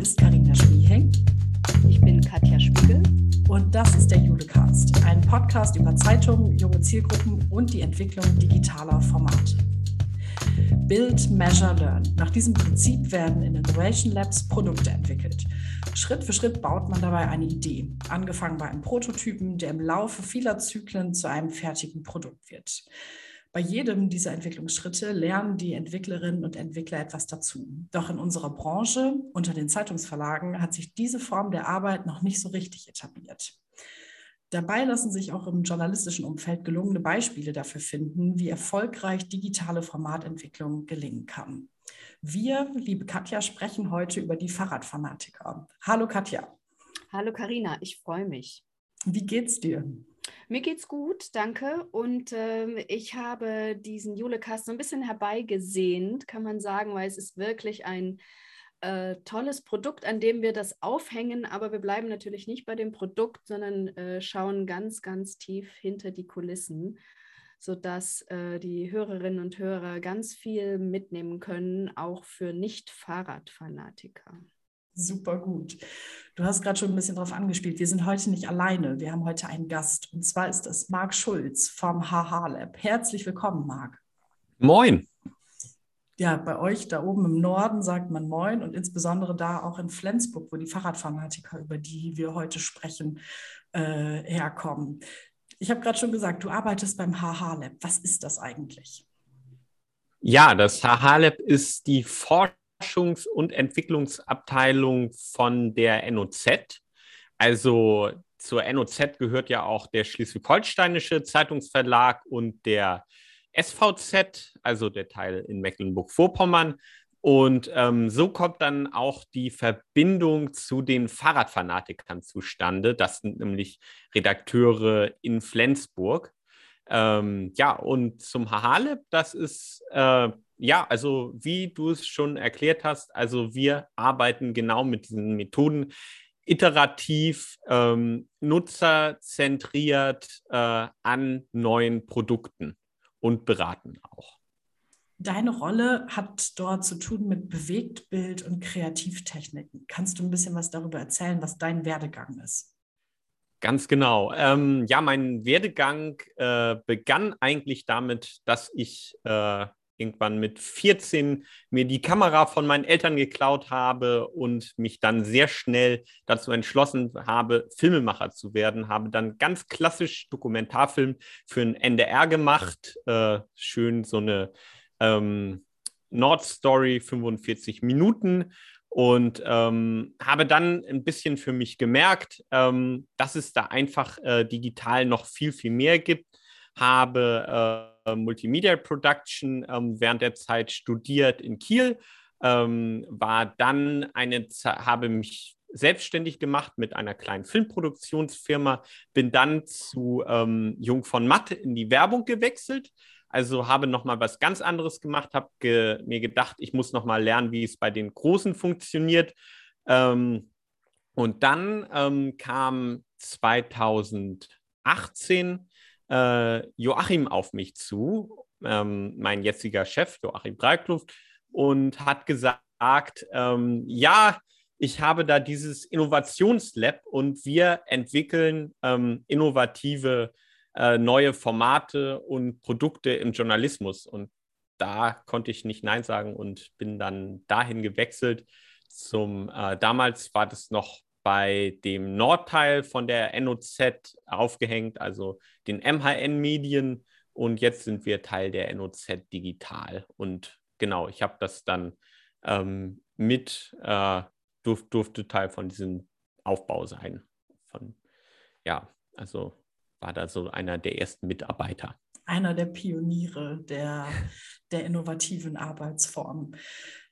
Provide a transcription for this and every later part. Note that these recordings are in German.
Ist Karina Schmieheng. Ich bin Katja Spiegel. Und das ist der Julecast, ein Podcast über Zeitungen, junge Zielgruppen und die Entwicklung digitaler Formate. Build, Measure, Learn. Nach diesem Prinzip werden in Innovation Labs Produkte entwickelt. Schritt für Schritt baut man dabei eine Idee, angefangen bei einem Prototypen, der im Laufe vieler Zyklen zu einem fertigen Produkt wird. Bei jedem dieser Entwicklungsschritte lernen die Entwicklerinnen und Entwickler etwas dazu. Doch in unserer Branche, unter den Zeitungsverlagen, hat sich diese Form der Arbeit noch nicht so richtig etabliert. Dabei lassen sich auch im journalistischen Umfeld gelungene Beispiele dafür finden, wie erfolgreich digitale Formatentwicklung gelingen kann. Wir, liebe Katja, sprechen heute über die Fahrradfanatiker. Hallo Katja. Hallo Karina, ich freue mich. Wie geht's dir? Mir geht's gut, danke. Und ähm, ich habe diesen Julecast so ein bisschen herbeigesehnt, kann man sagen, weil es ist wirklich ein äh, tolles Produkt, an dem wir das aufhängen. Aber wir bleiben natürlich nicht bei dem Produkt, sondern äh, schauen ganz, ganz tief hinter die Kulissen, sodass äh, die Hörerinnen und Hörer ganz viel mitnehmen können, auch für Nicht-Fahrradfanatiker. Super gut. Du hast gerade schon ein bisschen darauf angespielt. Wir sind heute nicht alleine. Wir haben heute einen Gast. Und zwar ist das Marc Schulz vom HH Lab. Herzlich willkommen, Marc. Moin. Ja, bei euch da oben im Norden sagt man Moin und insbesondere da auch in Flensburg, wo die Fahrradfanatiker, über die wir heute sprechen, äh, herkommen. Ich habe gerade schon gesagt, du arbeitest beim HH Lab. Was ist das eigentlich? Ja, das HH Lab ist die Forschung Forschungs- und Entwicklungsabteilung von der NOZ. Also zur NOZ gehört ja auch der Schleswig-Holsteinische Zeitungsverlag und der SVZ, also der Teil in Mecklenburg-Vorpommern. Und ähm, so kommt dann auch die Verbindung zu den Fahrradfanatikern zustande. Das sind nämlich Redakteure in Flensburg. Ähm, ja, und zum Hahaleb, das ist äh, ja, also wie du es schon erklärt hast, also wir arbeiten genau mit diesen Methoden iterativ, ähm, nutzerzentriert äh, an neuen Produkten und beraten auch. Deine Rolle hat dort zu tun mit Bewegtbild und Kreativtechniken. Kannst du ein bisschen was darüber erzählen, was dein Werdegang ist? Ganz genau. Ähm, ja, mein Werdegang äh, begann eigentlich damit, dass ich äh, irgendwann mit 14 mir die Kamera von meinen Eltern geklaut habe und mich dann sehr schnell dazu entschlossen habe, Filmemacher zu werden. Habe dann ganz klassisch Dokumentarfilm für ein NDR gemacht. Äh, schön so eine ähm, Nordstory, 45 Minuten. Und ähm, habe dann ein bisschen für mich gemerkt, ähm, dass es da einfach äh, digital noch viel, viel mehr gibt. Habe äh, Multimedia Production ähm, während der Zeit studiert in Kiel, ähm, war dann eine, habe mich selbstständig gemacht mit einer kleinen Filmproduktionsfirma, bin dann zu ähm, Jung von Matte in die Werbung gewechselt. Also habe nochmal was ganz anderes gemacht, habe ge mir gedacht, ich muss nochmal lernen, wie es bei den Großen funktioniert. Ähm, und dann ähm, kam 2018 äh, Joachim auf mich zu, ähm, mein jetziger Chef, Joachim Breikluft, und hat gesagt, ähm, ja, ich habe da dieses Innovationslab und wir entwickeln ähm, innovative äh, neue Formate und Produkte im Journalismus. Und da konnte ich nicht Nein sagen und bin dann dahin gewechselt. Zum äh, damals war das noch bei dem Nordteil von der NOZ aufgehängt, also den MHN-Medien. Und jetzt sind wir Teil der NOZ Digital. Und genau, ich habe das dann ähm, mit, äh, durf, durfte Teil von diesem Aufbau sein. Von, ja, also war da so einer der ersten Mitarbeiter. Einer der Pioniere der, der innovativen Arbeitsformen.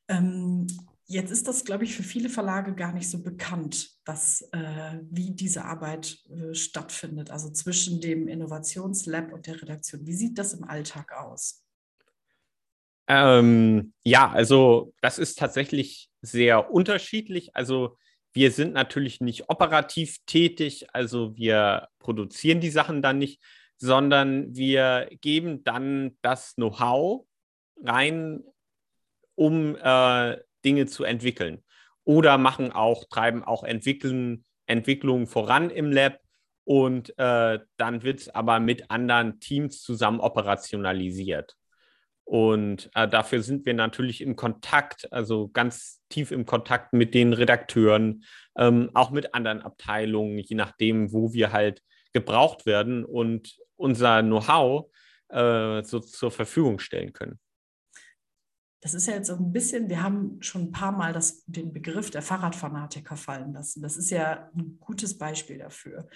Ähm, Jetzt ist das, glaube ich, für viele Verlage gar nicht so bekannt, was, äh, wie diese Arbeit äh, stattfindet, also zwischen dem Innovationslab und der Redaktion. Wie sieht das im Alltag aus? Ähm, ja, also das ist tatsächlich sehr unterschiedlich. Also wir sind natürlich nicht operativ tätig, also wir produzieren die Sachen dann nicht, sondern wir geben dann das Know-how rein, um äh, Dinge zu entwickeln. oder machen auch, treiben auch Entwicklungen voran im Lab. Und äh, dann wird es aber mit anderen Teams zusammen operationalisiert. Und äh, dafür sind wir natürlich im Kontakt, also ganz tief im Kontakt mit den Redakteuren, ähm, auch mit anderen Abteilungen, je nachdem, wo wir halt gebraucht werden und unser Know-how äh, so zur Verfügung stellen können. Das ist ja jetzt so ein bisschen, wir haben schon ein paar Mal das, den Begriff der Fahrradfanatiker fallen lassen. Das ist ja ein gutes Beispiel dafür.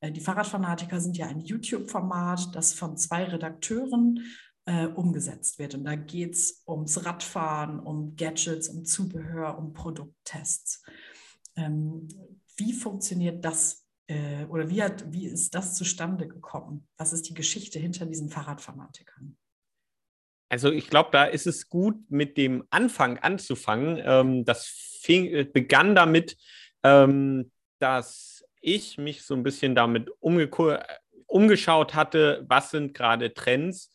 Äh, die Fahrradfanatiker sind ja ein YouTube-Format, das von zwei Redakteuren äh, umgesetzt wird. Und da geht es ums Radfahren, um Gadgets, um Zubehör, um Produkttests. Ähm, wie funktioniert das äh, oder wie, hat, wie ist das zustande gekommen? Was ist die Geschichte hinter diesen Fahrradfanatikern? Also ich glaube, da ist es gut, mit dem Anfang anzufangen. Ähm, das fing, äh, begann damit, ähm, dass ich mich so ein bisschen damit umgeschaut hatte, was sind gerade Trends,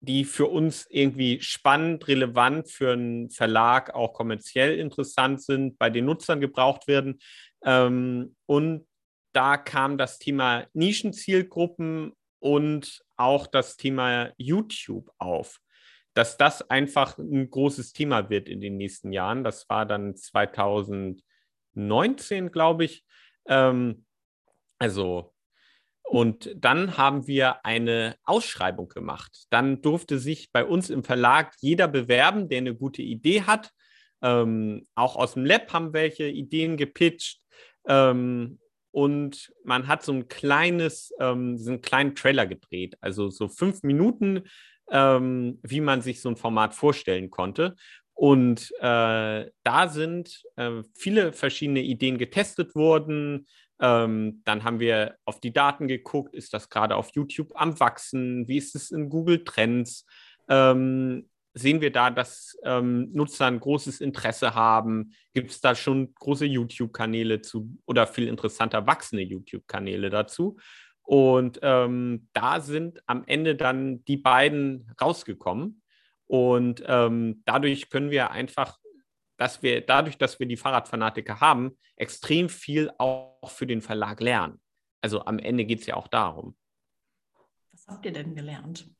die für uns irgendwie spannend, relevant für einen Verlag auch kommerziell interessant sind, bei den Nutzern gebraucht werden. Ähm, und da kam das Thema Nischenzielgruppen und auch das Thema YouTube auf dass das einfach ein großes Thema wird in den nächsten Jahren. Das war dann 2019, glaube ich. Ähm, also, und dann haben wir eine Ausschreibung gemacht. Dann durfte sich bei uns im Verlag jeder bewerben, der eine gute Idee hat. Ähm, auch aus dem Lab haben welche Ideen gepitcht. Ähm, und man hat so ein kleines, ähm, so einen kleinen Trailer gedreht, also so fünf Minuten ähm, wie man sich so ein Format vorstellen konnte. Und äh, da sind äh, viele verschiedene Ideen getestet worden. Ähm, dann haben wir auf die Daten geguckt, ist das gerade auf YouTube am Wachsen? Wie ist es in Google Trends? Ähm, sehen wir da, dass ähm, Nutzer ein großes Interesse haben? Gibt es da schon große YouTube-Kanäle zu oder viel interessanter wachsende YouTube-Kanäle dazu? Und ähm, da sind am Ende dann die beiden rausgekommen. Und ähm, dadurch können wir einfach, dass wir, dadurch, dass wir die Fahrradfanatiker haben, extrem viel auch für den Verlag lernen. Also am Ende geht es ja auch darum. Was habt ihr denn gelernt?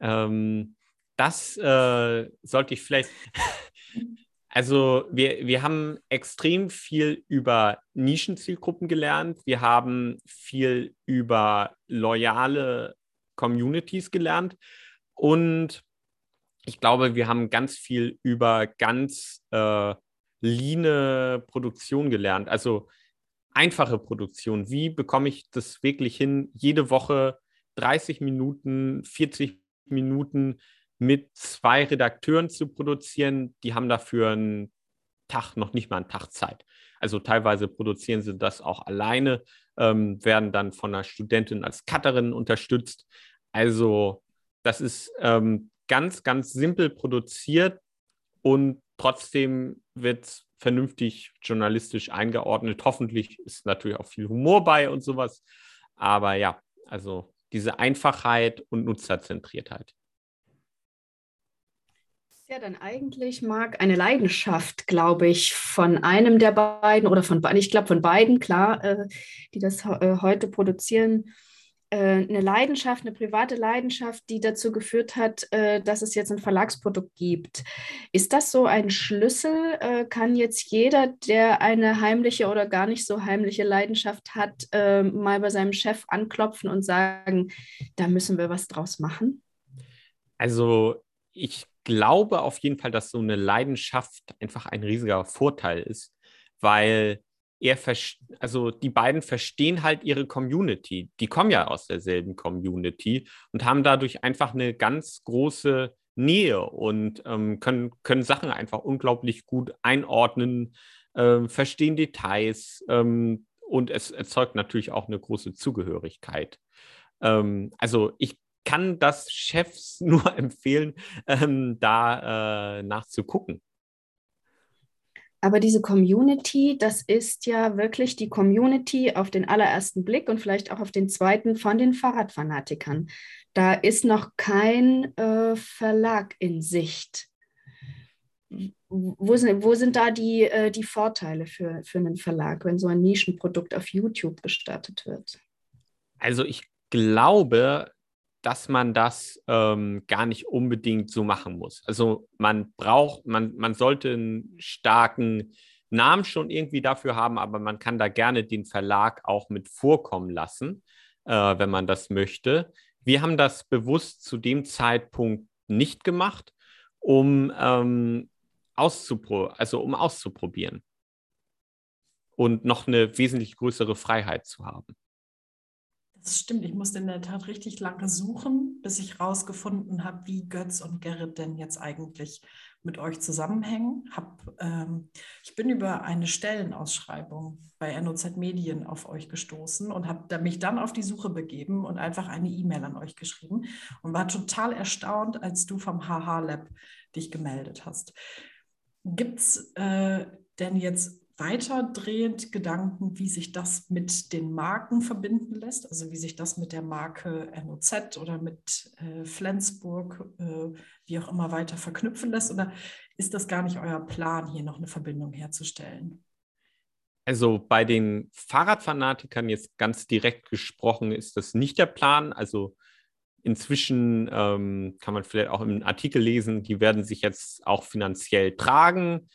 Ähm, das äh, sollte ich vielleicht. Also wir, wir haben extrem viel über Nischenzielgruppen gelernt. Wir haben viel über loyale Communities gelernt. Und ich glaube, wir haben ganz viel über ganz äh, leane Produktion gelernt. Also einfache Produktion. Wie bekomme ich das wirklich hin, jede Woche 30 Minuten, 40 Minuten mit zwei Redakteuren zu produzieren. Die haben dafür einen Tag, noch nicht mal einen Tag Zeit. Also teilweise produzieren sie das auch alleine, ähm, werden dann von einer Studentin als Cutterin unterstützt. Also das ist ähm, ganz, ganz simpel produziert und trotzdem wird es vernünftig journalistisch eingeordnet. Hoffentlich ist natürlich auch viel Humor bei und sowas. Aber ja, also diese Einfachheit und Nutzerzentriertheit ja dann eigentlich, Marc, eine Leidenschaft, glaube ich, von einem der beiden oder von beiden, ich glaube von beiden, klar, äh, die das äh, heute produzieren. Äh, eine Leidenschaft, eine private Leidenschaft, die dazu geführt hat, äh, dass es jetzt ein Verlagsprodukt gibt. Ist das so ein Schlüssel? Äh, kann jetzt jeder, der eine heimliche oder gar nicht so heimliche Leidenschaft hat, mal bei seinem Chef anklopfen und sagen, da müssen wir was draus machen? Also ich glaube auf jeden Fall, dass so eine Leidenschaft einfach ein riesiger Vorteil ist, weil er also die beiden verstehen halt ihre Community. Die kommen ja aus derselben Community und haben dadurch einfach eine ganz große Nähe und ähm, können, können Sachen einfach unglaublich gut einordnen, äh, verstehen Details ähm, und es erzeugt natürlich auch eine große Zugehörigkeit. Ähm, also ich kann das Chefs nur empfehlen, ähm, da äh, nachzugucken. Aber diese Community, das ist ja wirklich die Community auf den allerersten Blick und vielleicht auch auf den zweiten von den Fahrradfanatikern. Da ist noch kein äh, Verlag in Sicht. wo sind, wo sind da die, äh, die Vorteile für, für einen Verlag, wenn so ein Nischenprodukt auf YouTube gestartet wird? Also ich glaube, dass man das ähm, gar nicht unbedingt so machen muss. Also man braucht, man, man sollte einen starken Namen schon irgendwie dafür haben, aber man kann da gerne den Verlag auch mit vorkommen lassen, äh, wenn man das möchte. Wir haben das bewusst zu dem Zeitpunkt nicht gemacht, um, ähm, auszupro also um auszuprobieren und noch eine wesentlich größere Freiheit zu haben. Das stimmt, ich musste in der Tat richtig lange suchen, bis ich herausgefunden habe, wie Götz und Gerrit denn jetzt eigentlich mit euch zusammenhängen. Hab, ähm, ich bin über eine Stellenausschreibung bei NOZ Medien auf euch gestoßen und habe mich dann auf die Suche begeben und einfach eine E-Mail an euch geschrieben und war total erstaunt, als du vom HH Lab dich gemeldet hast. Gibt es äh, denn jetzt weiterdrehend Gedanken, wie sich das mit den Marken verbinden lässt, also wie sich das mit der Marke NOZ oder mit äh, Flensburg, äh, wie auch immer weiter verknüpfen lässt? Oder ist das gar nicht euer Plan, hier noch eine Verbindung herzustellen? Also bei den Fahrradfanatikern jetzt ganz direkt gesprochen ist das nicht der Plan. Also inzwischen ähm, kann man vielleicht auch im Artikel lesen, die werden sich jetzt auch finanziell tragen.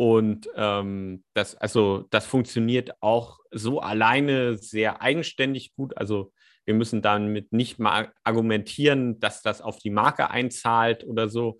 Und ähm, das, also, das funktioniert auch so alleine sehr eigenständig gut. Also wir müssen damit nicht mal argumentieren, dass das auf die Marke einzahlt oder so.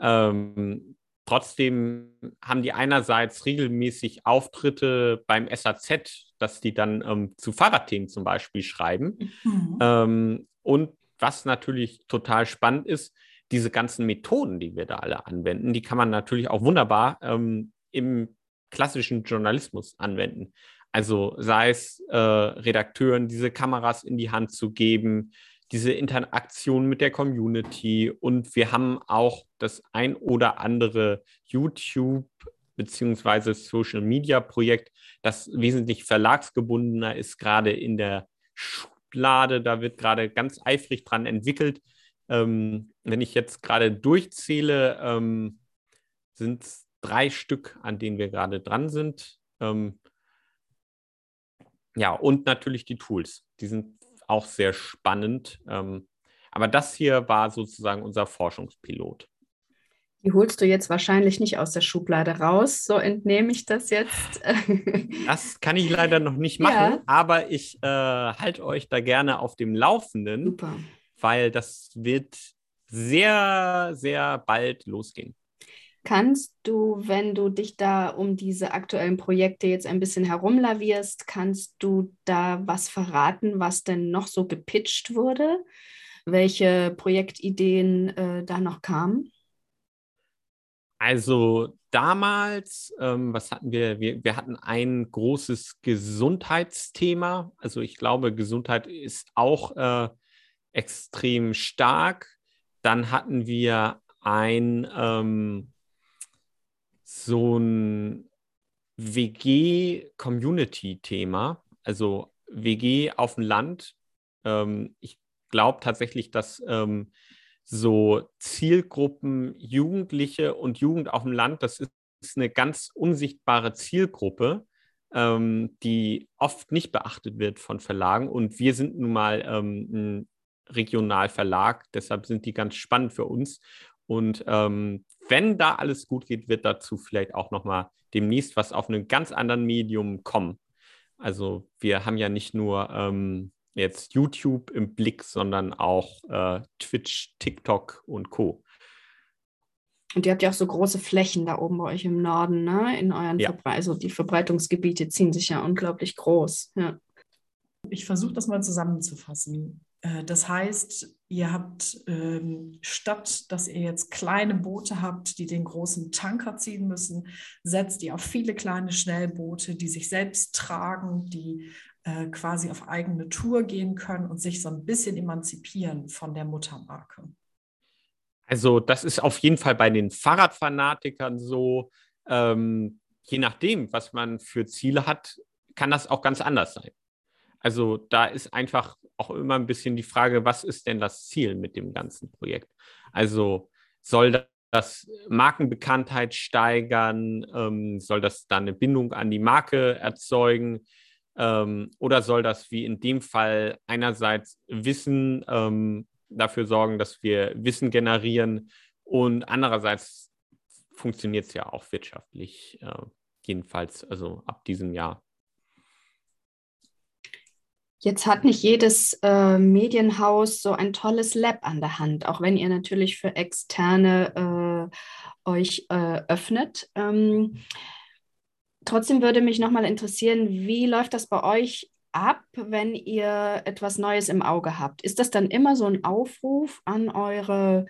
Ähm, trotzdem haben die einerseits regelmäßig Auftritte beim SAZ, dass die dann ähm, zu Fahrradthemen zum Beispiel schreiben. Mhm. Ähm, und was natürlich total spannend ist, diese ganzen Methoden, die wir da alle anwenden, die kann man natürlich auch wunderbar ähm, im klassischen Journalismus anwenden. Also sei es äh, Redakteuren diese Kameras in die Hand zu geben, diese Interaktion mit der Community und wir haben auch das ein oder andere YouTube beziehungsweise Social Media Projekt, das wesentlich verlagsgebundener ist, gerade in der Schublade. Da wird gerade ganz eifrig dran entwickelt. Ähm, wenn ich jetzt gerade durchzähle, ähm, sind es drei Stück, an denen wir gerade dran sind. Ähm, ja, und natürlich die Tools. Die sind auch sehr spannend. Ähm, aber das hier war sozusagen unser Forschungspilot. Die holst du jetzt wahrscheinlich nicht aus der Schublade raus, so entnehme ich das jetzt. das kann ich leider noch nicht machen, ja. aber ich äh, halte euch da gerne auf dem Laufenden, Super. weil das wird sehr, sehr bald losgehen. Kannst du, wenn du dich da um diese aktuellen Projekte jetzt ein bisschen herumlavierst, kannst du da was verraten, was denn noch so gepitcht wurde? Welche Projektideen äh, da noch kamen? Also damals, ähm, was hatten wir? wir? Wir hatten ein großes Gesundheitsthema. Also ich glaube, Gesundheit ist auch äh, extrem stark. Dann hatten wir ein ähm, so ein WG-Community-Thema, also WG auf dem Land. Ähm, ich glaube tatsächlich, dass ähm, so Zielgruppen Jugendliche und Jugend auf dem Land, das ist, ist eine ganz unsichtbare Zielgruppe, ähm, die oft nicht beachtet wird von Verlagen. Und wir sind nun mal ähm, ein Regionalverlag, deshalb sind die ganz spannend für uns. Und ähm, wenn da alles gut geht, wird dazu vielleicht auch nochmal demnächst was auf einem ganz anderen Medium kommen. Also wir haben ja nicht nur ähm, jetzt YouTube im Blick, sondern auch äh, Twitch, TikTok und Co. Und ihr habt ja auch so große Flächen da oben bei euch im Norden, ne? In euren ja. Verbre also die Verbreitungsgebiete ziehen sich ja unglaublich groß. Ja. Ich versuche das mal zusammenzufassen. Äh, das heißt, ihr habt ähm, statt, dass ihr jetzt kleine Boote habt, die den großen Tanker ziehen müssen, setzt ihr auf viele kleine Schnellboote, die sich selbst tragen, die äh, quasi auf eigene Tour gehen können und sich so ein bisschen emanzipieren von der Muttermarke. Also das ist auf jeden Fall bei den Fahrradfanatikern so. Ähm, je nachdem, was man für Ziele hat, kann das auch ganz anders sein. Also da ist einfach auch immer ein bisschen die Frage, was ist denn das Ziel mit dem ganzen Projekt? Also soll das Markenbekanntheit steigern? Ähm, soll das dann eine Bindung an die Marke erzeugen? Ähm, oder soll das wie in dem Fall einerseits Wissen ähm, dafür sorgen, dass wir Wissen generieren und andererseits funktioniert es ja auch wirtschaftlich, äh, jedenfalls also ab diesem Jahr. Jetzt hat nicht jedes äh, Medienhaus so ein tolles Lab an der Hand, auch wenn ihr natürlich für Externe äh, euch äh, öffnet. Ähm, trotzdem würde mich nochmal interessieren, wie läuft das bei euch ab, wenn ihr etwas Neues im Auge habt? Ist das dann immer so ein Aufruf an eure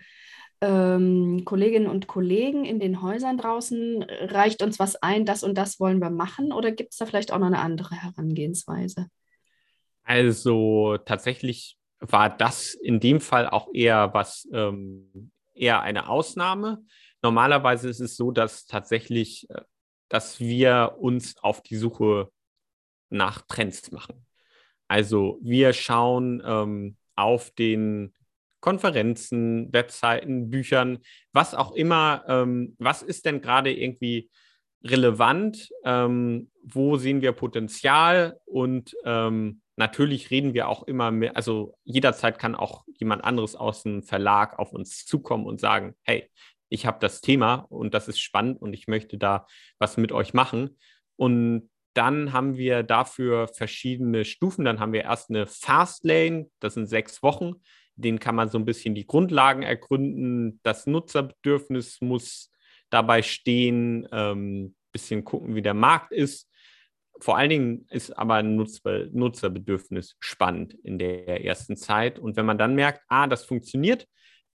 ähm, Kolleginnen und Kollegen in den Häusern draußen? Reicht uns was ein, das und das wollen wir machen? Oder gibt es da vielleicht auch noch eine andere Herangehensweise? Also tatsächlich war das in dem Fall auch eher was, ähm, eher eine Ausnahme. Normalerweise ist es so, dass tatsächlich, äh, dass wir uns auf die Suche nach Trends machen. Also wir schauen ähm, auf den Konferenzen, Webseiten, Büchern, was auch immer, ähm, was ist denn gerade irgendwie relevant, ähm, wo sehen wir Potenzial und ähm, natürlich reden wir auch immer mehr, also jederzeit kann auch jemand anderes aus dem Verlag auf uns zukommen und sagen, hey, ich habe das Thema und das ist spannend und ich möchte da was mit euch machen. Und dann haben wir dafür verschiedene Stufen. Dann haben wir erst eine Fast Lane, das sind sechs Wochen. Den kann man so ein bisschen die Grundlagen ergründen. Das Nutzerbedürfnis muss dabei stehen, ähm, bisschen gucken, wie der Markt ist. Vor allen Dingen ist aber ein Nutzer Nutzerbedürfnis spannend in der ersten Zeit. Und wenn man dann merkt, ah, das funktioniert,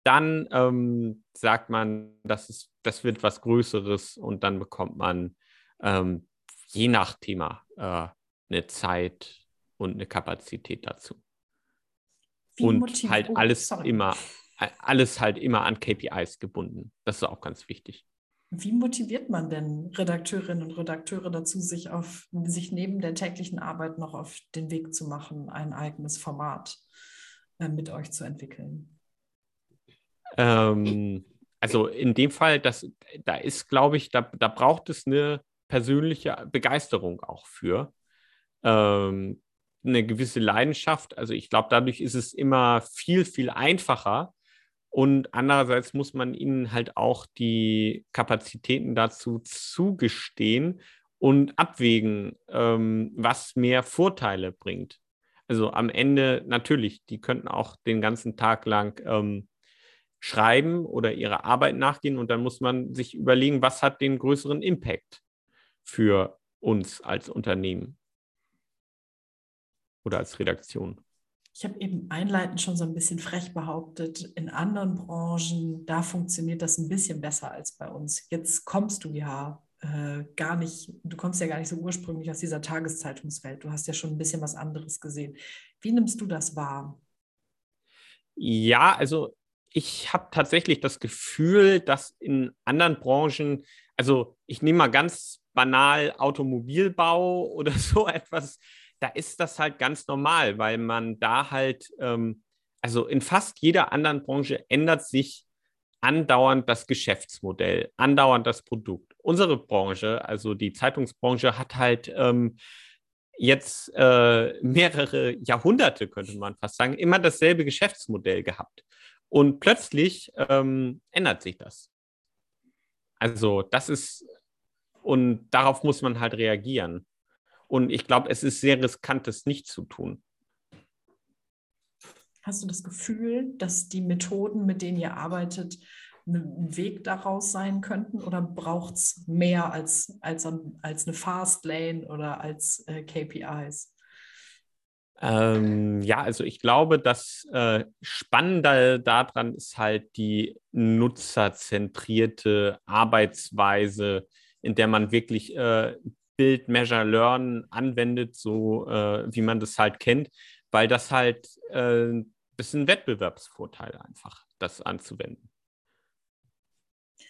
dann ähm, sagt man, das, ist, das wird was Größeres und dann bekommt man ähm, je nach Thema äh, eine Zeit und eine Kapazität dazu. Wie und halt oh, alles immer, alles halt immer an KPIs gebunden. Das ist auch ganz wichtig. Wie motiviert man denn Redakteurinnen und Redakteure dazu, sich auf sich neben der täglichen Arbeit noch auf den Weg zu machen, ein eigenes Format äh, mit euch zu entwickeln? Ähm, also in dem Fall, das, da ist, glaube ich, da, da braucht es eine persönliche Begeisterung auch für. Ähm, eine gewisse Leidenschaft. Also ich glaube, dadurch ist es immer viel, viel einfacher, und andererseits muss man ihnen halt auch die Kapazitäten dazu zugestehen und abwägen, ähm, was mehr Vorteile bringt. Also am Ende natürlich, die könnten auch den ganzen Tag lang ähm, schreiben oder ihrer Arbeit nachgehen und dann muss man sich überlegen, was hat den größeren Impact für uns als Unternehmen oder als Redaktion. Ich habe eben einleitend schon so ein bisschen frech behauptet, in anderen Branchen, da funktioniert das ein bisschen besser als bei uns. Jetzt kommst du ja äh, gar nicht, du kommst ja gar nicht so ursprünglich aus dieser Tageszeitungswelt. Du hast ja schon ein bisschen was anderes gesehen. Wie nimmst du das wahr? Ja, also ich habe tatsächlich das Gefühl, dass in anderen Branchen, also ich nehme mal ganz banal Automobilbau oder so etwas, da ist das halt ganz normal, weil man da halt, ähm, also in fast jeder anderen Branche ändert sich andauernd das Geschäftsmodell, andauernd das Produkt. Unsere Branche, also die Zeitungsbranche, hat halt ähm, jetzt äh, mehrere Jahrhunderte, könnte man fast sagen, immer dasselbe Geschäftsmodell gehabt. Und plötzlich ähm, ändert sich das. Also das ist, und darauf muss man halt reagieren. Und ich glaube, es ist sehr riskant, das nicht zu tun. Hast du das Gefühl, dass die Methoden, mit denen ihr arbeitet, ein Weg daraus sein könnten? Oder braucht es mehr als, als, als eine Fastlane oder als äh, KPIs? Ähm, ja, also ich glaube, das äh, Spannende daran ist halt die nutzerzentrierte Arbeitsweise, in der man wirklich äh, Build, Measure, Learn anwendet, so äh, wie man das halt kennt, weil das halt äh, ein Wettbewerbsvorteil einfach, das anzuwenden.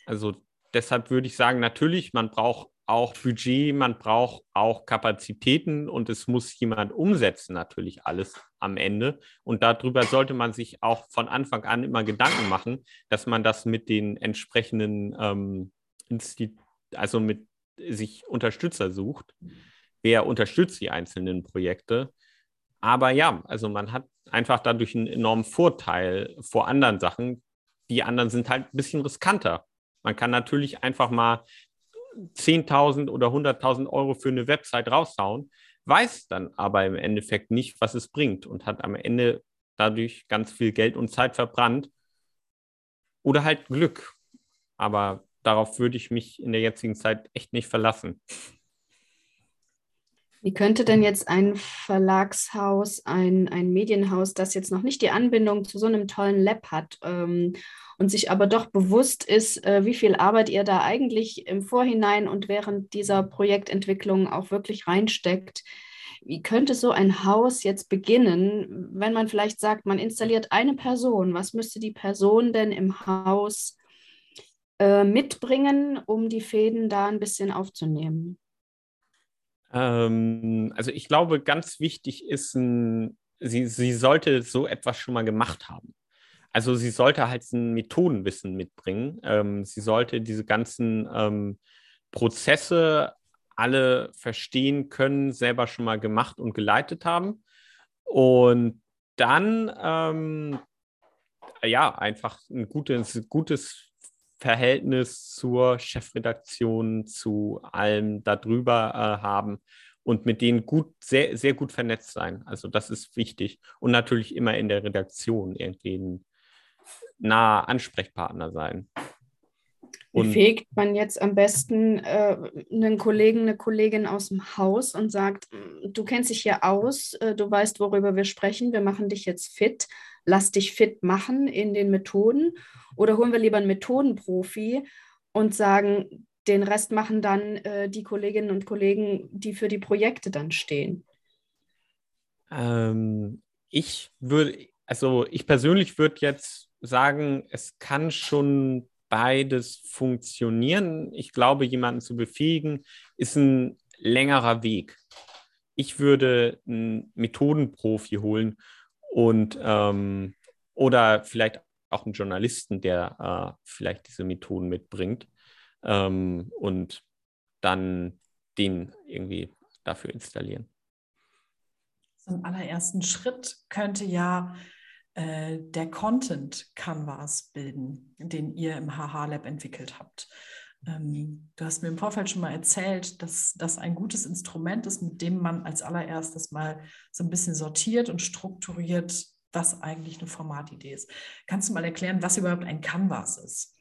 Also deshalb würde ich sagen, natürlich, man braucht auch Budget, man braucht auch Kapazitäten und es muss jemand umsetzen, natürlich alles am Ende. Und darüber sollte man sich auch von Anfang an immer Gedanken machen, dass man das mit den entsprechenden, ähm, also mit sich Unterstützer sucht. Wer unterstützt die einzelnen Projekte? Aber ja, also man hat einfach dadurch einen enormen Vorteil vor anderen Sachen. Die anderen sind halt ein bisschen riskanter. Man kann natürlich einfach mal 10.000 oder 100.000 Euro für eine Website raushauen, weiß dann aber im Endeffekt nicht, was es bringt und hat am Ende dadurch ganz viel Geld und Zeit verbrannt oder halt Glück. Aber darauf würde ich mich in der jetzigen Zeit echt nicht verlassen. Wie könnte denn jetzt ein Verlagshaus, ein, ein Medienhaus, das jetzt noch nicht die Anbindung zu so einem tollen Lab hat ähm, und sich aber doch bewusst ist, äh, wie viel Arbeit ihr da eigentlich im Vorhinein und während dieser Projektentwicklung auch wirklich reinsteckt, wie könnte so ein Haus jetzt beginnen, wenn man vielleicht sagt, man installiert eine Person? Was müsste die Person denn im Haus äh, mitbringen, um die Fäden da ein bisschen aufzunehmen? Ähm, also ich glaube, ganz wichtig ist, ein, sie, sie sollte so etwas schon mal gemacht haben. Also sie sollte halt ein Methodenwissen mitbringen. Ähm, sie sollte diese ganzen ähm, Prozesse alle verstehen können, selber schon mal gemacht und geleitet haben. Und dann ähm, ja einfach ein gutes, gutes Verhältnis zur Chefredaktion, zu allem darüber äh, haben und mit denen gut, sehr, sehr gut vernetzt sein. Also das ist wichtig. Und natürlich immer in der Redaktion irgendwie ein naher Ansprechpartner sein. Und Wie fegt man jetzt am besten äh, einen Kollegen, eine Kollegin aus dem Haus und sagt, du kennst dich hier aus, äh, du weißt, worüber wir sprechen, wir machen dich jetzt fit lass dich fit machen in den Methoden oder holen wir lieber einen Methodenprofi und sagen, den Rest machen dann äh, die Kolleginnen und Kollegen, die für die Projekte dann stehen? Ähm, ich würde, also ich persönlich würde jetzt sagen, es kann schon beides funktionieren. Ich glaube, jemanden zu befähigen, ist ein längerer Weg. Ich würde einen Methodenprofi holen und ähm, oder vielleicht auch einen Journalisten, der äh, vielleicht diese Methoden mitbringt ähm, und dann den irgendwie dafür installieren. Im allerersten Schritt könnte ja äh, der Content Canvas bilden, den ihr im HH Lab entwickelt habt. Ähm, du hast mir im Vorfeld schon mal erzählt, dass das ein gutes Instrument ist, mit dem man als allererstes mal so ein bisschen sortiert und strukturiert, was eigentlich eine Formatidee ist. Kannst du mal erklären, was überhaupt ein Canvas ist?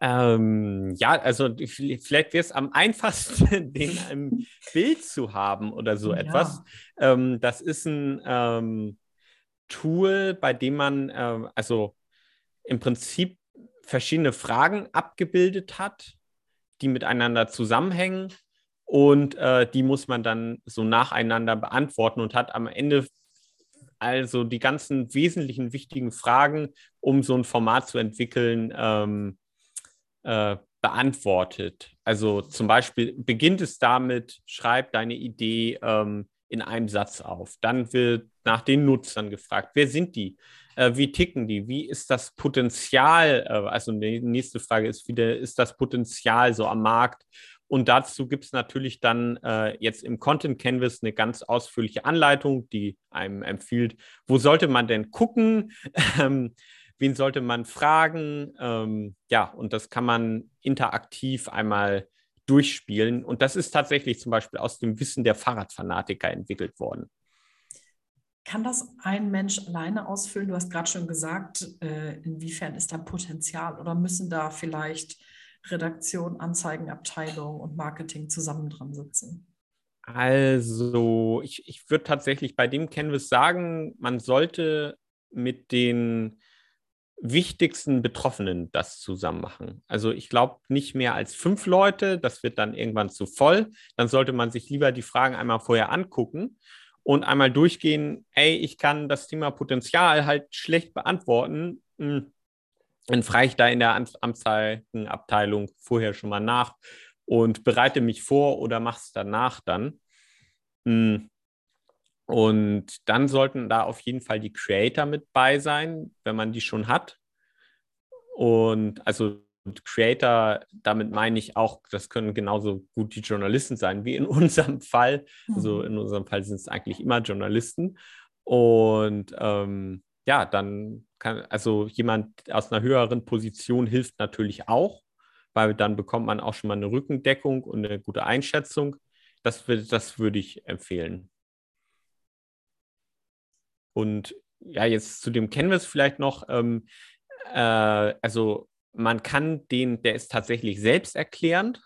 Ähm, ja, also vielleicht wäre es am einfachsten, den im Bild zu haben oder so ja. etwas. Ähm, das ist ein ähm, Tool, bei dem man, äh, also im Prinzip verschiedene Fragen abgebildet hat, die miteinander zusammenhängen und äh, die muss man dann so nacheinander beantworten und hat am Ende also die ganzen wesentlichen wichtigen Fragen, um so ein Format zu entwickeln, ähm, äh, beantwortet. Also zum Beispiel beginnt es damit, schreib deine Idee ähm, in einem Satz auf. Dann wird nach den Nutzern gefragt, wer sind die? Äh, wie ticken die? Wie ist das Potenzial? Äh, also die nächste Frage ist wieder, ist das Potenzial so am Markt? Und dazu gibt es natürlich dann äh, jetzt im Content Canvas eine ganz ausführliche Anleitung, die einem empfiehlt, wo sollte man denn gucken? Ähm, wen sollte man fragen? Ähm, ja, und das kann man interaktiv einmal durchspielen. Und das ist tatsächlich zum Beispiel aus dem Wissen der Fahrradfanatiker entwickelt worden. Kann das ein Mensch alleine ausfüllen? Du hast gerade schon gesagt, äh, inwiefern ist da Potenzial oder müssen da vielleicht Redaktion, Anzeigenabteilung und Marketing zusammen dran sitzen? Also, ich, ich würde tatsächlich bei dem Canvas sagen, man sollte mit den wichtigsten Betroffenen das zusammen machen. Also ich glaube nicht mehr als fünf Leute, das wird dann irgendwann zu voll. Dann sollte man sich lieber die Fragen einmal vorher angucken und einmal durchgehen, ey, ich kann das Thema Potenzial halt schlecht beantworten, hm, dann frage ich da in der Anzeigenabteilung vorher schon mal nach und bereite mich vor oder mache es danach dann. Hm. Und dann sollten da auf jeden Fall die Creator mit bei sein, wenn man die schon hat. Und also Creator, damit meine ich auch, das können genauso gut die Journalisten sein wie in unserem Fall. Also mhm. in unserem Fall sind es eigentlich immer Journalisten. Und ähm, ja, dann kann, also jemand aus einer höheren Position hilft natürlich auch, weil dann bekommt man auch schon mal eine Rückendeckung und eine gute Einschätzung. Das, das würde ich empfehlen. Und ja, jetzt zu dem Canvas vielleicht noch. Ähm, äh, also man kann den, der ist tatsächlich selbsterklärend,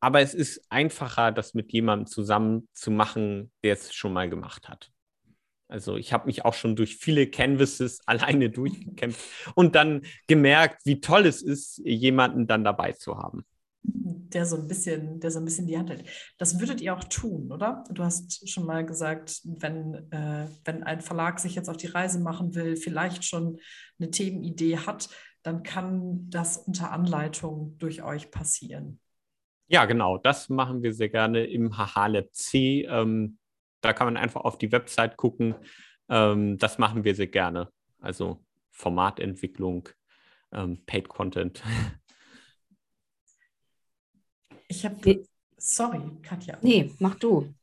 aber es ist einfacher, das mit jemandem zusammen zu machen, der es schon mal gemacht hat. Also ich habe mich auch schon durch viele Canvases alleine durchgekämpft und dann gemerkt, wie toll es ist, jemanden dann dabei zu haben. Der so ein bisschen, der so ein bisschen die Hand hält. Das würdet ihr auch tun, oder? Du hast schon mal gesagt, wenn, äh, wenn ein Verlag sich jetzt auf die Reise machen will, vielleicht schon eine Themenidee hat, dann kann das unter Anleitung durch euch passieren. Ja, genau. Das machen wir sehr gerne im HH C. Ähm, da kann man einfach auf die Website gucken. Ähm, das machen wir sehr gerne. Also Formatentwicklung, ähm, Paid Content. Ich habe, sorry, Katja. Nee, mach du.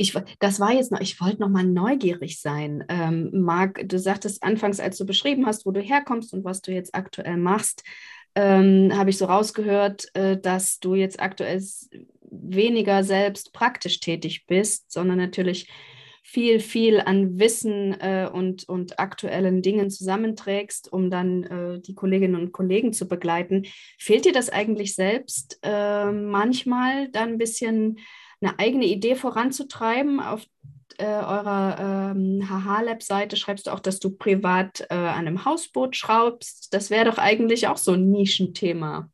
Ich, das war jetzt noch, ich wollte noch mal neugierig sein. Ähm, Marc, du sagtest anfangs, als du beschrieben hast, wo du herkommst und was du jetzt aktuell machst, ähm, habe ich so rausgehört, äh, dass du jetzt aktuell weniger selbst praktisch tätig bist, sondern natürlich viel, viel an Wissen äh, und, und aktuellen Dingen zusammenträgst, um dann äh, die Kolleginnen und Kollegen zu begleiten. Fehlt dir das eigentlich selbst äh, manchmal dann ein bisschen eine eigene Idee voranzutreiben. Auf äh, eurer ähm, HH-Lab-Seite schreibst du auch, dass du privat äh, an einem Hausboot schraubst. Das wäre doch eigentlich auch so ein Nischenthema.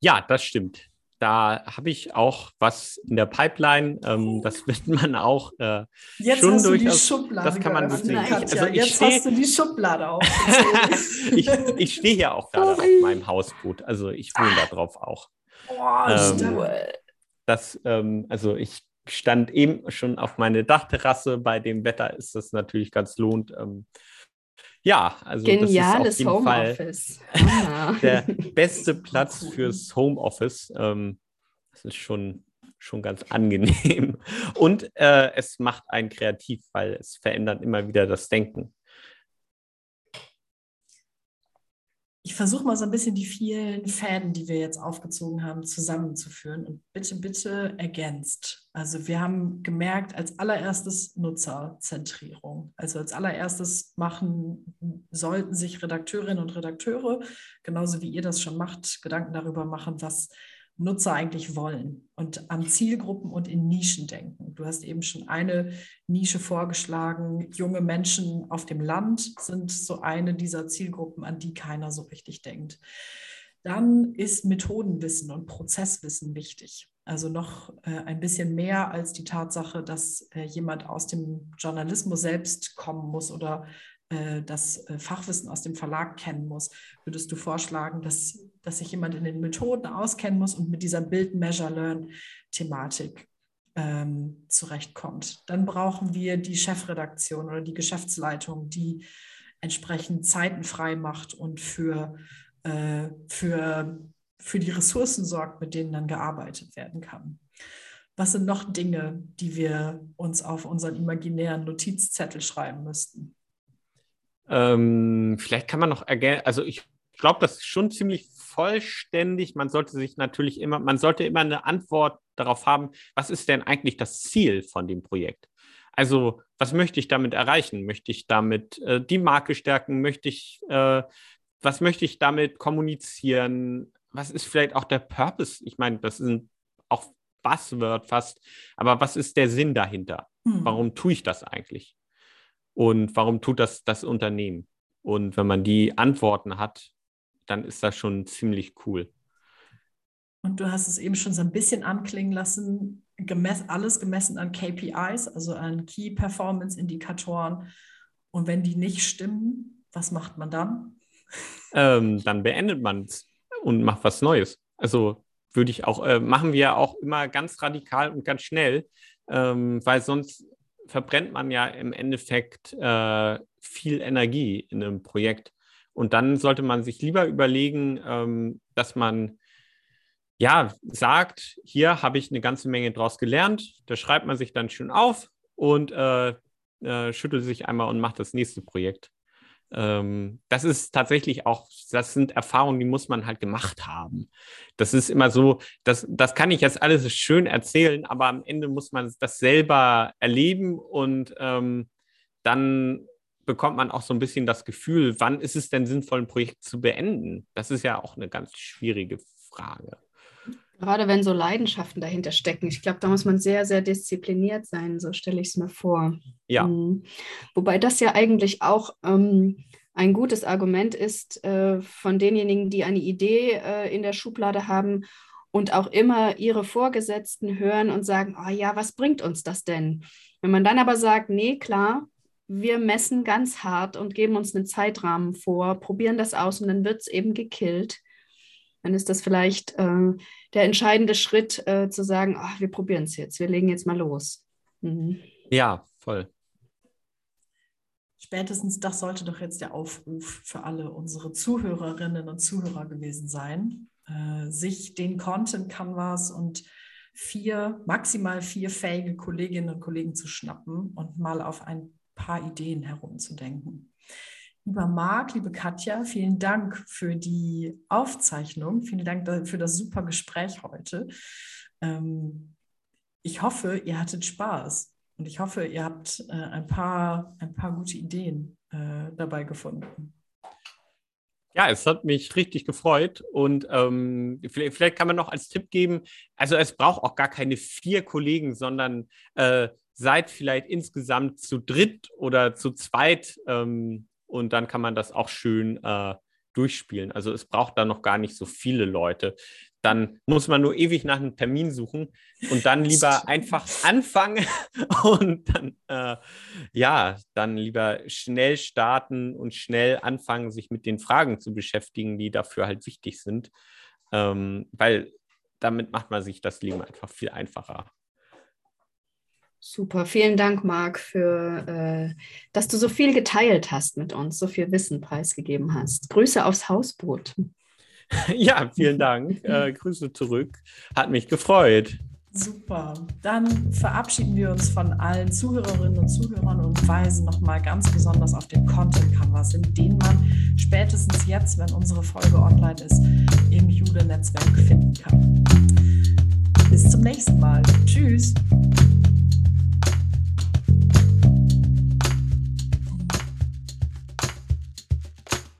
Ja, das stimmt. Da habe ich auch was in der Pipeline. Ähm, das wird man auch äh, jetzt schon hast durchaus. Du die Schublade das kann man gut sehen. Ich, also ich jetzt steh, hast du die Schublade auf. ich, ich stehe hier auch gerade auf meinem Hausboot. Also ich wohne da drauf auch. Boah, ähm, das, ähm, also ich stand eben schon auf meine Dachterrasse. Bei dem Wetter ist das natürlich ganz lohnt. Ähm, ja, also Geniales das ist auf jeden Homeoffice. Fall ah. der beste Platz fürs Homeoffice. Ähm, das ist schon, schon ganz angenehm. Und äh, es macht einen kreativ, weil es verändert immer wieder das Denken. Ich versuche mal so ein bisschen die vielen Fäden, die wir jetzt aufgezogen haben, zusammenzuführen und bitte, bitte ergänzt. Also wir haben gemerkt, als allererstes Nutzerzentrierung. Also als allererstes machen, sollten sich Redakteurinnen und Redakteure, genauso wie ihr das schon macht, Gedanken darüber machen, was Nutzer eigentlich wollen und an Zielgruppen und in Nischen denken. Du hast eben schon eine Nische vorgeschlagen. Junge Menschen auf dem Land sind so eine dieser Zielgruppen, an die keiner so richtig denkt. Dann ist Methodenwissen und Prozesswissen wichtig. Also noch äh, ein bisschen mehr als die Tatsache, dass äh, jemand aus dem Journalismus selbst kommen muss oder das äh, Fachwissen aus dem Verlag kennen muss, würdest du vorschlagen, dass, dass sich jemand in den Methoden auskennen muss und mit dieser Build-Measure-Learn-Thematik ähm, zurechtkommt. Dann brauchen wir die Chefredaktion oder die Geschäftsleitung, die entsprechend Zeiten frei macht und für, äh, für, für die Ressourcen sorgt, mit denen dann gearbeitet werden kann. Was sind noch Dinge, die wir uns auf unseren imaginären Notizzettel schreiben müssten? Ähm, vielleicht kann man noch ergänzen, also ich glaube, das ist schon ziemlich vollständig. Man sollte sich natürlich immer, man sollte immer eine Antwort darauf haben, was ist denn eigentlich das Ziel von dem Projekt? Also, was möchte ich damit erreichen? Möchte ich damit äh, die Marke stärken? Möchte ich, äh, was möchte ich damit kommunizieren? Was ist vielleicht auch der Purpose? Ich meine, das ist auch Buzzword fast, aber was ist der Sinn dahinter? Hm. Warum tue ich das eigentlich? Und warum tut das das Unternehmen? Und wenn man die Antworten hat, dann ist das schon ziemlich cool. Und du hast es eben schon so ein bisschen anklingen lassen, gemess alles gemessen an KPIs, also an Key Performance Indikatoren. Und wenn die nicht stimmen, was macht man dann? Ähm, dann beendet man es und macht was Neues. Also würde ich auch, äh, machen wir auch immer ganz radikal und ganz schnell, ähm, weil sonst verbrennt man ja im Endeffekt äh, viel Energie in einem Projekt. Und dann sollte man sich lieber überlegen, ähm, dass man ja sagt, hier habe ich eine ganze Menge draus gelernt. Da schreibt man sich dann schön auf und äh, äh, schüttelt sich einmal und macht das nächste Projekt. Ähm, das ist tatsächlich auch, das sind Erfahrungen, die muss man halt gemacht haben. Das ist immer so, das, das kann ich jetzt alles schön erzählen, aber am Ende muss man das selber erleben und ähm, dann bekommt man auch so ein bisschen das Gefühl, wann ist es denn sinnvoll, ein Projekt zu beenden? Das ist ja auch eine ganz schwierige Frage. Gerade wenn so Leidenschaften dahinter stecken. Ich glaube, da muss man sehr, sehr diszipliniert sein, so stelle ich es mir vor. Ja. Mhm. Wobei das ja eigentlich auch ähm, ein gutes Argument ist äh, von denjenigen, die eine Idee äh, in der Schublade haben und auch immer ihre Vorgesetzten hören und sagen, oh ja, was bringt uns das denn? Wenn man dann aber sagt, nee, klar, wir messen ganz hart und geben uns einen Zeitrahmen vor, probieren das aus und dann wird es eben gekillt dann ist das vielleicht äh, der entscheidende Schritt, äh, zu sagen, ach, wir probieren es jetzt, wir legen jetzt mal los. Mhm. Ja, voll. Spätestens das sollte doch jetzt der Aufruf für alle unsere Zuhörerinnen und Zuhörer gewesen sein, äh, sich den Content Canvas und vier, maximal vier fähige Kolleginnen und Kollegen zu schnappen und mal auf ein paar Ideen herumzudenken. Lieber Marc, liebe Katja, vielen Dank für die Aufzeichnung. Vielen Dank für das super Gespräch heute. Ähm, ich hoffe, ihr hattet Spaß und ich hoffe, ihr habt äh, ein, paar, ein paar gute Ideen äh, dabei gefunden. Ja, es hat mich richtig gefreut und ähm, vielleicht, vielleicht, kann man noch als Tipp geben, also es braucht auch gar keine vier Kollegen, sondern äh, seid vielleicht insgesamt zu dritt oder zu zweit ähm, und dann kann man das auch schön äh, durchspielen. Also es braucht da noch gar nicht so viele Leute. Dann muss man nur ewig nach einem Termin suchen und dann lieber einfach anfangen und dann, äh, ja, dann lieber schnell starten und schnell anfangen, sich mit den Fragen zu beschäftigen, die dafür halt wichtig sind. Ähm, weil damit macht man sich das Leben einfach viel einfacher. Super, vielen Dank, Marc, für, äh, dass du so viel geteilt hast mit uns, so viel Wissen preisgegeben hast. Grüße aufs Hausboot. Ja, vielen Dank. Äh, Grüße zurück. Hat mich gefreut. Super. Dann verabschieden wir uns von allen Zuhörerinnen und Zuhörern und weisen nochmal ganz besonders auf den Content Canvas, in den man spätestens jetzt, wenn unsere Folge online ist, im Jule-Netzwerk finden kann. Bis zum nächsten Mal. Tschüss.